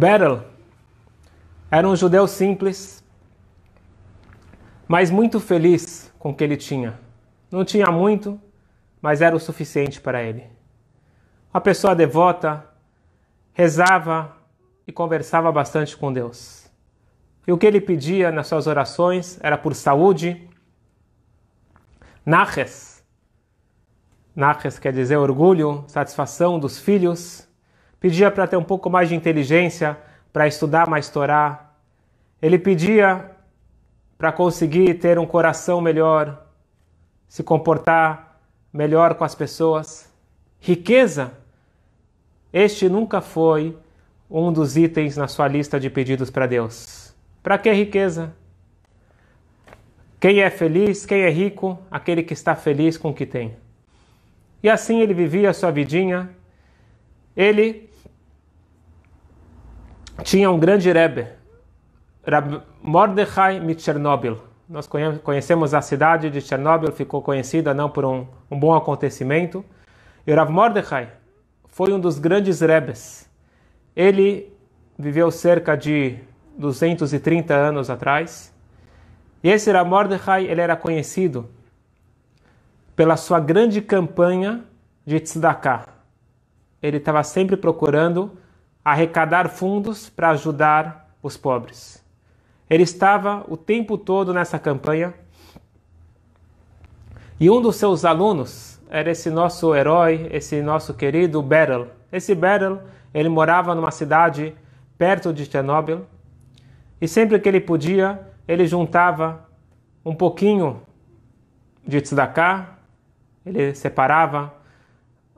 Beryl era um judeu simples, mas muito feliz com o que ele tinha. Não tinha muito, mas era o suficiente para ele. Uma pessoa devota, rezava e conversava bastante com Deus. E o que ele pedia nas suas orações era por saúde, naches. Naches quer dizer orgulho, satisfação dos filhos. Pedia para ter um pouco mais de inteligência, para estudar mais Torá. Ele pedia para conseguir ter um coração melhor, se comportar melhor com as pessoas. Riqueza. Este nunca foi um dos itens na sua lista de pedidos para Deus. Para que riqueza? Quem é feliz, quem é rico, aquele que está feliz com o que tem. E assim ele vivia a sua vidinha. Ele tinha um grande Rebbe, Rab Mordechai Chernobyl. Nós conhecemos a cidade de Chernobyl, ficou conhecida não por um, um bom acontecimento. E Rav Mordechai foi um dos grandes Rebes. Ele viveu cerca de 230 anos atrás e esse Rav Mordechai, ele era conhecido pela sua grande campanha de tzedakah. Ele estava sempre procurando arrecadar fundos para ajudar os pobres. Ele estava o tempo todo nessa campanha. E um dos seus alunos era esse nosso herói, esse nosso querido Beryl. Esse Beryl, ele morava numa cidade perto de Chernobyl. E sempre que ele podia, ele juntava um pouquinho de tzedakah, ele separava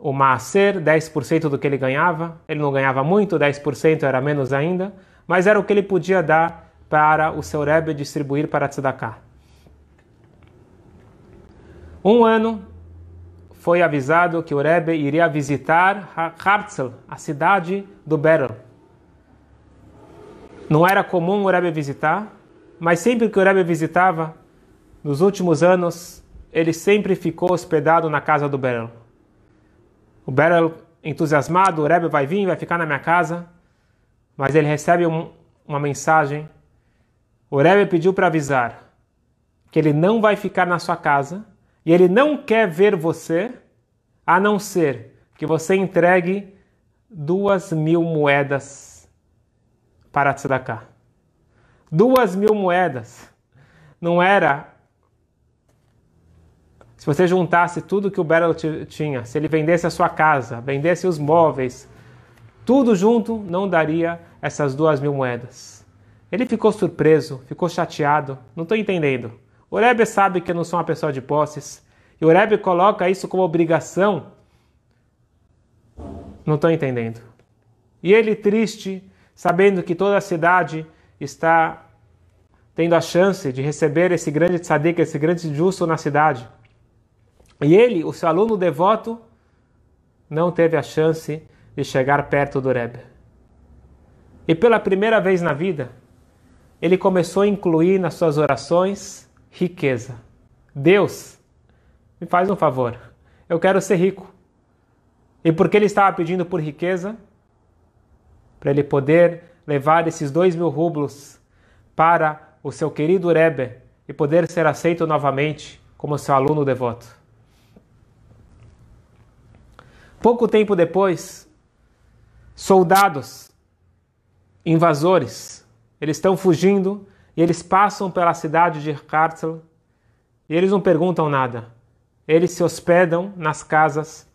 o maaser, 10% do que ele ganhava. Ele não ganhava muito, 10% era menos ainda, mas era o que ele podia dar para o seu Rebbe distribuir para tzedakah. Um ano foi avisado que o Rebbe iria visitar Hartzell, a cidade do Beryl. Não era comum o Rebbe visitar, mas sempre que o Rebbe visitava, nos últimos anos, ele sempre ficou hospedado na casa do Beryl. O Beryl, entusiasmado, o Rebbe vai vir, vai ficar na minha casa, mas ele recebe um, uma mensagem. O Rebbe pediu para avisar que ele não vai ficar na sua casa e ele não quer ver você, a não ser que você entregue duas mil moedas para tzedakah. Duas mil moedas. Não era. Se você juntasse tudo que o Beryl tinha, se ele vendesse a sua casa, vendesse os móveis, tudo junto, não daria essas duas mil moedas. Ele ficou surpreso, ficou chateado, não estou entendendo. O Rebbe sabe que eu não sou uma pessoa de posses, e o Rebbe coloca isso como obrigação. Não estou entendendo. E ele triste, sabendo que toda a cidade está tendo a chance de receber esse grande tzadik, esse grande justo na cidade. E ele, o seu aluno devoto, não teve a chance de chegar perto do Rebbe. E pela primeira vez na vida, ele começou a incluir nas suas orações riqueza. Deus, me faz um favor, eu quero ser rico. E porque ele estava pedindo por riqueza, para ele poder levar esses dois mil rublos para o seu querido Rebbe e poder ser aceito novamente como seu aluno devoto. Pouco tempo depois, soldados, invasores, eles estão fugindo e eles passam pela cidade de Herzl e eles não perguntam nada. Eles se hospedam nas casas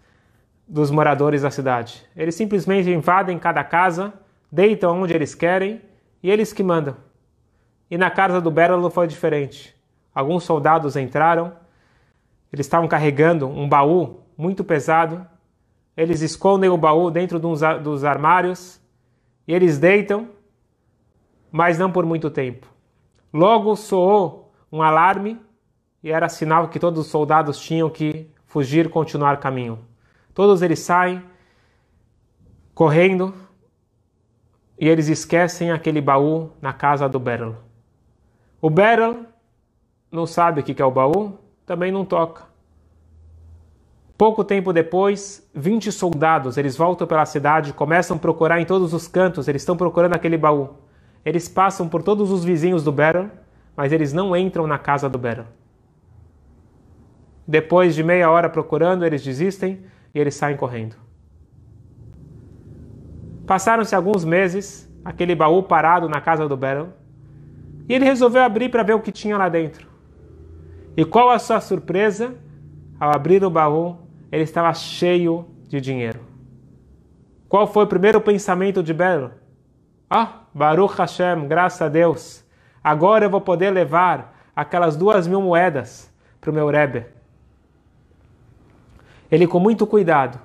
dos moradores da cidade. Eles simplesmente invadem cada casa, deitam onde eles querem e eles que mandam. E na casa do Berlo foi diferente. Alguns soldados entraram, eles estavam carregando um baú muito pesado. Eles escondem o baú dentro dos armários e eles deitam, mas não por muito tempo. Logo soou um alarme e era sinal que todos os soldados tinham que fugir e continuar caminho. Todos eles saem correndo e eles esquecem aquele baú na casa do Beryl. O Beryl não sabe o que é o baú, também não toca. Pouco tempo depois, 20 soldados, eles voltam pela cidade, começam a procurar em todos os cantos, eles estão procurando aquele baú. Eles passam por todos os vizinhos do Beryl, mas eles não entram na casa do Beryl. Depois de meia hora procurando, eles desistem e eles saem correndo. Passaram-se alguns meses, aquele baú parado na casa do Beryl, e ele resolveu abrir para ver o que tinha lá dentro. E qual a sua surpresa? Ao abrir o baú, ele estava cheio de dinheiro. Qual foi o primeiro pensamento de Beryl? Ah, Baruch Hashem, graças a Deus. Agora eu vou poder levar aquelas duas mil moedas para o meu Rebbe. Ele, com muito cuidado,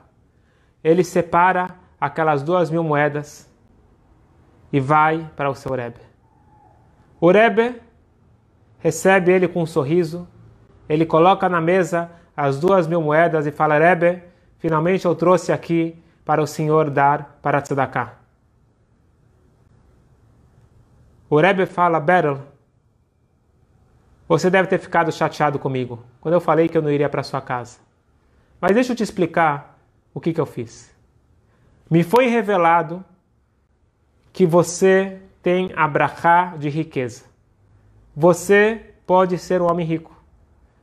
ele separa aquelas duas mil moedas e vai para o seu Rebbe. O Rebbe recebe ele com um sorriso, ele coloca na mesa as duas mil moedas e fala: Rebbe, finalmente eu trouxe aqui para o senhor dar para Tzedakah. O Rebbe fala: Beryl, você deve ter ficado chateado comigo quando eu falei que eu não iria para sua casa. Mas deixa eu te explicar o que, que eu fiz. Me foi revelado que você tem a brachá de riqueza. Você pode ser um homem rico.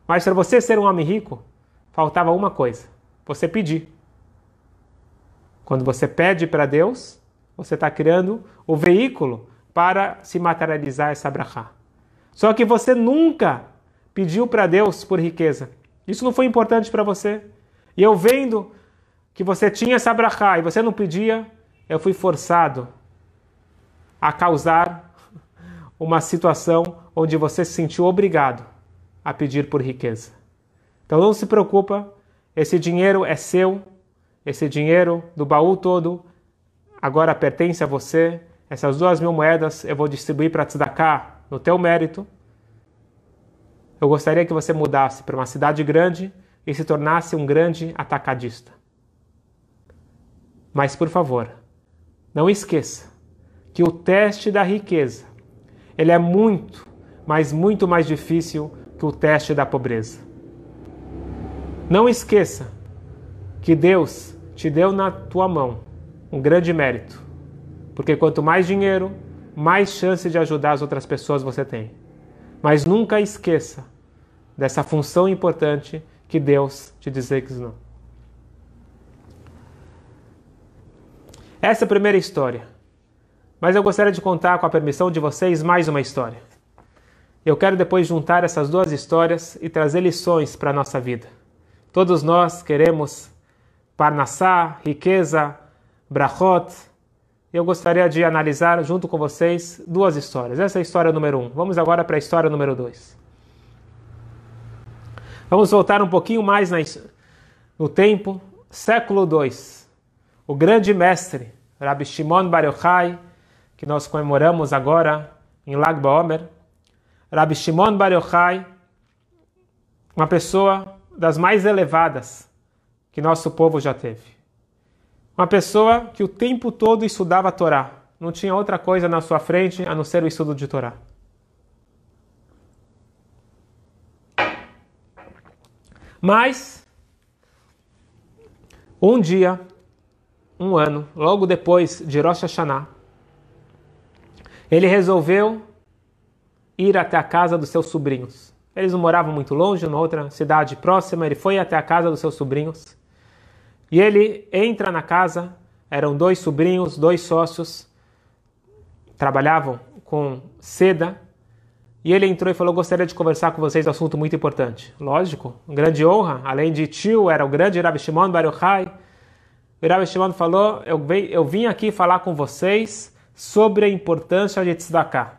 Mas para você ser um homem rico, faltava uma coisa: você pedir. Quando você pede para Deus, você está criando o veículo para se materializar essa brachá. Só que você nunca pediu para Deus por riqueza. Isso não foi importante para você. E eu vendo que você tinha essa brachá e você não pedia, eu fui forçado a causar uma situação onde você se sentiu obrigado a pedir por riqueza. Então não se preocupa, esse dinheiro é seu, esse dinheiro do baú todo agora pertence a você. Essas duas mil moedas eu vou distribuir para tzedakah no teu mérito. Eu gostaria que você mudasse para uma cidade grande e se tornasse um grande atacadista. Mas, por favor, não esqueça que o teste da riqueza ele é muito, mas muito mais difícil que o teste da pobreza. Não esqueça que Deus te deu na tua mão um grande mérito, porque quanto mais dinheiro, mais chance de ajudar as outras pessoas você tem. Mas nunca esqueça dessa função importante que Deus te designou. Essa é a primeira história. Mas eu gostaria de contar, com a permissão de vocês, mais uma história. Eu quero depois juntar essas duas histórias e trazer lições para a nossa vida. Todos nós queremos parnassá, riqueza, brachot. Eu gostaria de analisar junto com vocês duas histórias. Essa é a história número um. Vamos agora para a história número dois. Vamos voltar um pouquinho mais no tempo, século II. O grande mestre, Rabbi Shimon Bar Yochai, que nós comemoramos agora em Lag BaOmer. Rabbi Shimon Bar Yochai, uma pessoa das mais elevadas que nosso povo já teve. Uma pessoa que o tempo todo estudava a Torá. Não tinha outra coisa na sua frente a não ser o estudo de Torá. Mas, um dia, um ano, logo depois de Rosh Hashanah, ele resolveu ir até a casa dos seus sobrinhos. Eles não moravam muito longe, numa outra cidade próxima, ele foi até a casa dos seus sobrinhos. E ele entra na casa, eram dois sobrinhos, dois sócios, trabalhavam com seda, e ele entrou e falou: Gostaria de conversar com vocês um assunto muito importante. Lógico, grande honra. Além de tio, era o grande Rabi Shimon Bar Yochai. O Shimon falou: eu, eu vim aqui falar com vocês sobre a importância de tzedakah.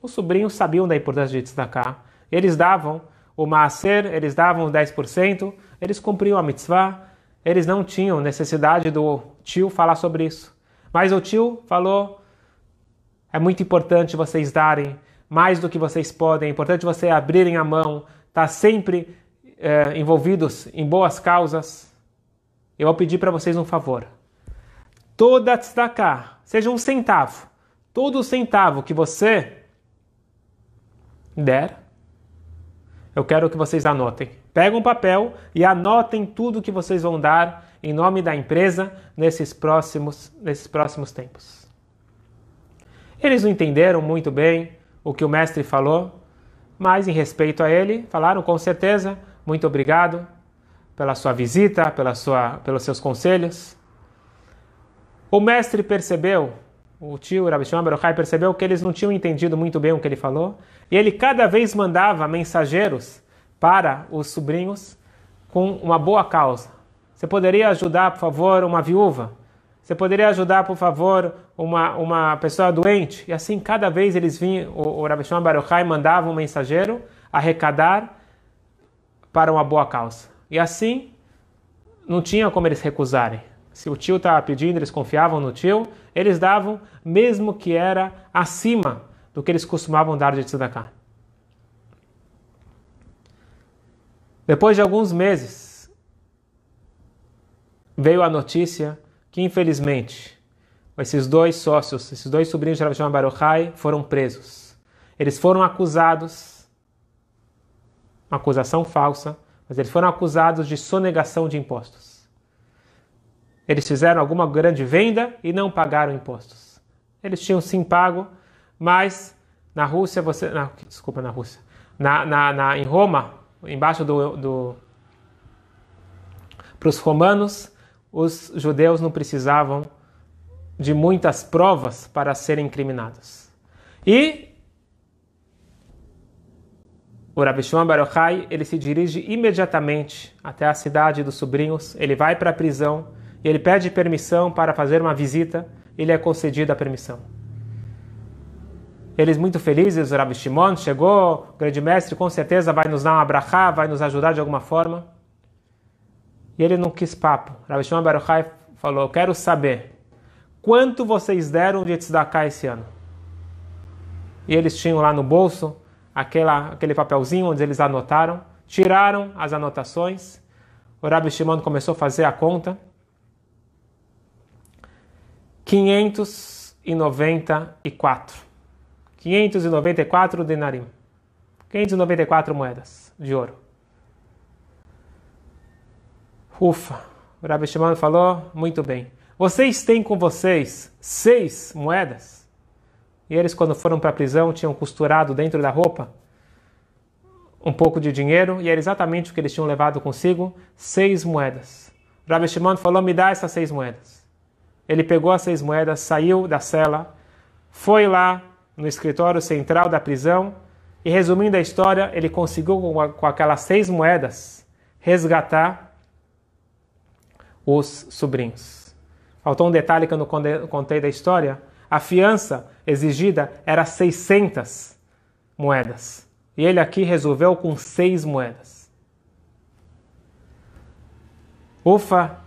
Os sobrinhos sabiam da importância de tzedakah. Eles davam o maaser, eles davam 10%, eles cumpriam a mitzvah, eles não tinham necessidade do tio falar sobre isso. Mas o tio falou: é muito importante vocês darem mais do que vocês podem. É importante vocês abrirem a mão, estar tá sempre é, envolvidos em boas causas. Eu vou pedir para vocês um favor. Toda tzedakah, seja um centavo, todo centavo que você der, eu quero que vocês anotem. Pegam um papel e anotem tudo que vocês vão dar em nome da empresa nesses próximos, nesses próximos tempos. Eles não entenderam muito bem o que o mestre falou, mas em respeito a ele, falaram com certeza, muito obrigado pela sua visita, pela sua, pelos seus conselhos. O mestre percebeu, o tio Rabi Shimon Baruchai percebeu que eles não tinham entendido muito bem o que ele falou, e ele cada vez mandava mensageiros para os sobrinhos com uma boa causa. Você poderia ajudar, por favor, uma viúva? Você poderia ajudar, por favor, uma, uma pessoa doente? E assim, cada vez eles vinham, o, o Rabbi Shimon Baruchai mandava um mensageiro arrecadar para uma boa causa. E assim, não tinha como eles recusarem. Se o tio estava pedindo, eles confiavam no tio, eles davam, mesmo que era acima do que eles costumavam dar de tzedakah. Depois de alguns meses, veio a notícia que infelizmente esses dois sócios, esses dois sobrinhos de Rav Shimon Baruchai foram presos. Eles foram acusados, uma acusação falsa, mas eles foram acusados de sonegação de impostos. Eles fizeram alguma grande venda e não pagaram impostos. Eles tinham sim pago, mas na Rússia você, na, desculpa, na Rússia, na, na, na em Roma, embaixo do, do para os romanos os judeus não precisavam de muitas provas para serem incriminados. E o Rabi Shimon Baruchai, ele se dirige imediatamente até a cidade dos sobrinhos, ele vai para a prisão e ele pede permissão para fazer uma visita, ele é concedido a permissão. Eles muito felizes, o Rabi Shimon chegou, o grande mestre com certeza vai nos dar uma brachá, vai nos ajudar de alguma forma. E ele não quis papo. Rabi Shimon Baruchai falou: Eu quero saber quanto vocês deram de tzedakah esse ano. E eles tinham lá no bolso aquela, aquele papelzinho onde eles anotaram, tiraram as anotações. O Rabi Shimon começou a fazer a conta. 594. 594 denarim. 594 moedas de ouro. Ufa, o Rabi Shimon falou, muito bem. Vocês têm com vocês seis moedas? E eles, quando foram para a prisão, tinham costurado dentro da roupa um pouco de dinheiro, e era exatamente o que eles tinham levado consigo, seis moedas. O Rabi Shimon falou, me dá essas seis moedas. Ele pegou as seis moedas, saiu da cela, foi lá no escritório central da prisão, e resumindo a história, ele conseguiu com aquelas seis moedas resgatar os sobrinhos. Faltou um detalhe que eu não contei da história. A fiança exigida era 600 moedas. E ele aqui resolveu com seis moedas. Ufa,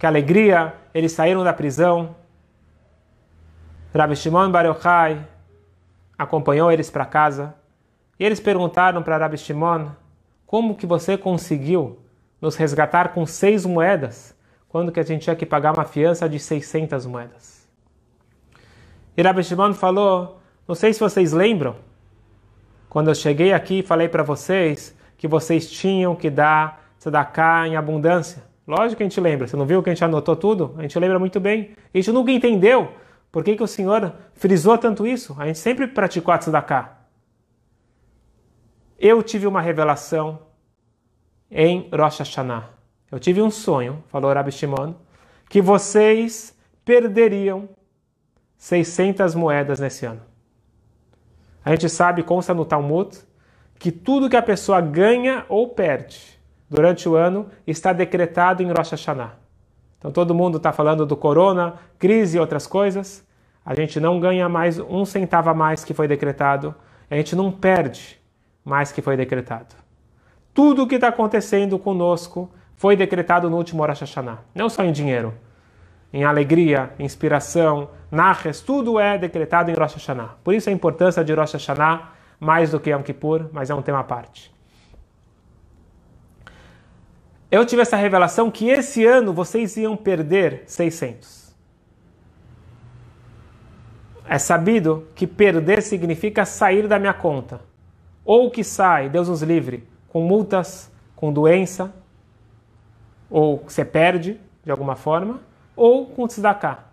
que alegria! Eles saíram da prisão. Rabi Shimon Bar Yochai acompanhou eles para casa. E eles perguntaram para Rabi Shimon, como que você conseguiu nos resgatar com seis moedas? quando que a gente tinha que pagar uma fiança de 600 moedas. E Rabbi Shimon falou, não sei se vocês lembram, quando eu cheguei aqui falei para vocês que vocês tinham que dar tzedakah em abundância. Lógico que a gente lembra, você não viu que a gente anotou tudo? A gente lembra muito bem. A gente nunca entendeu por que, que o Senhor frisou tanto isso. A gente sempre praticou a tzedakah. Eu tive uma revelação em Rosh Hashanah. Eu tive um sonho, falou Rabi Shimon, que vocês perderiam 600 moedas nesse ano. A gente sabe, consta no Talmud, que tudo que a pessoa ganha ou perde durante o ano está decretado em Rosh Hashanah. Então todo mundo está falando do corona, crise e outras coisas. A gente não ganha mais um centavo a mais que foi decretado. A gente não perde mais que foi decretado. Tudo o que está acontecendo conosco foi decretado no último Rosh Hashanah. Não só em dinheiro, em alegria, inspiração, narres, tudo é decretado em Rosh Hashanah. Por isso a importância de Rosh Hashanah, mais do que Yom Kippur, mas é um tema à parte. Eu tive essa revelação que esse ano vocês iam perder 600. É sabido que perder significa sair da minha conta. Ou que sai, Deus nos livre, com multas, com doença, ou você perde de alguma forma, ou com tzedakah.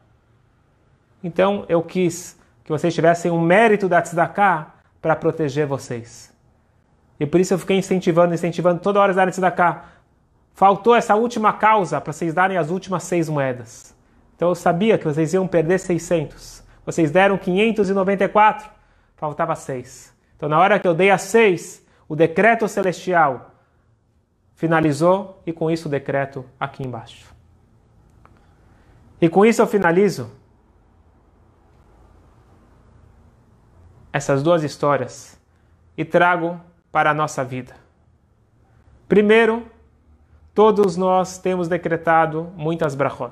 Então eu quis que vocês tivessem um mérito da tzedakah para proteger vocês. E por isso eu fiquei incentivando, incentivando toda hora darem tzedakah. Faltou essa última causa para vocês darem as últimas seis moedas. Então eu sabia que vocês iam perder 600. Vocês deram 594, faltava seis. Então na hora que eu dei as seis, o decreto celestial finalizou e com isso o decreto aqui embaixo. E com isso eu finalizo essas duas histórias e trago para a nossa vida. Primeiro, todos nós temos decretado muitas brachot.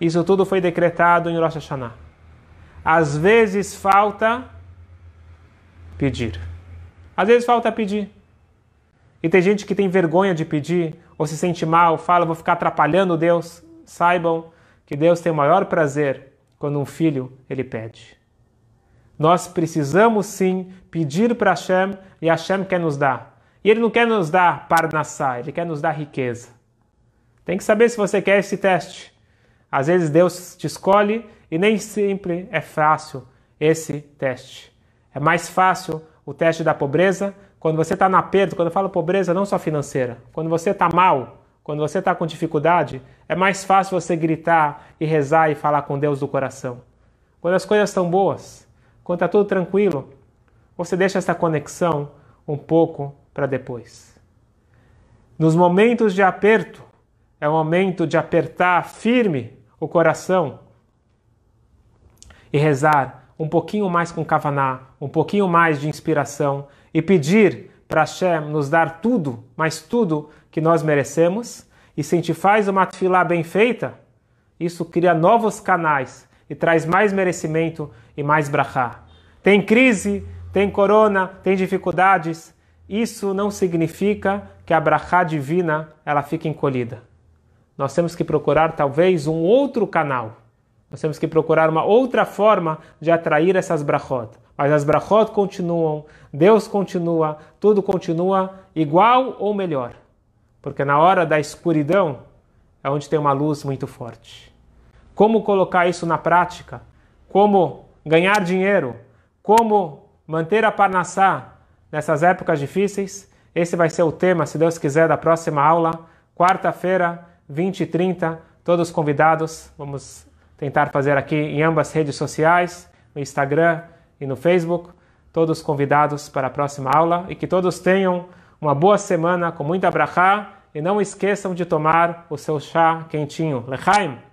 Isso tudo foi decretado em Rosh Hashanah. Às vezes falta pedir. Às vezes falta pedir. E tem gente que tem vergonha de pedir, ou se sente mal, fala, vou ficar atrapalhando Deus. Saibam que Deus tem o maior prazer quando um filho ele pede. Nós precisamos sim pedir para Hashem e Hashem quer nos dar. E Ele não quer nos dar parnassá, Ele quer nos dar riqueza. Tem que saber se você quer esse teste. Às vezes Deus te escolhe e nem sempre é fácil esse teste. É mais fácil o teste da pobreza quando você está no aperto. Quando eu falo pobreza, não só financeira. Quando você está mal, quando você está com dificuldade, é mais fácil você gritar e rezar e falar com Deus do coração. Quando as coisas estão boas, quando está tudo tranquilo, você deixa essa conexão um pouco para depois. Nos momentos de aperto, é o momento de apertar firme o coração e rezar um pouquinho mais com kavaná, um pouquinho mais de inspiração e pedir para Hashem nos dar tudo, mas tudo que nós merecemos. E se a gente faz uma tefilá bem feita, isso cria novos canais e traz mais merecimento e mais brachá. Tem crise, tem corona, tem dificuldades. Isso não significa que a brachá divina ela fica encolhida. Nós temos que procurar talvez um outro canal. Nós temos que procurar uma outra forma de atrair essas brachot. Mas as brachot continuam, Deus continua, tudo continua igual ou melhor. Porque na hora da escuridão é onde tem uma luz muito forte. Como colocar isso na prática? Como ganhar dinheiro? Como manter a Parnassá nessas épocas difíceis? Esse vai ser o tema, se Deus quiser, da próxima aula. Quarta-feira, 20 e 30, todos convidados. Vamos tentar fazer aqui em ambas redes sociais, no Instagram e no Facebook. Todos convidados para a próxima aula e que todos tenham uma boa semana com muita brachá e não esqueçam de tomar o seu chá quentinho. Lechaim!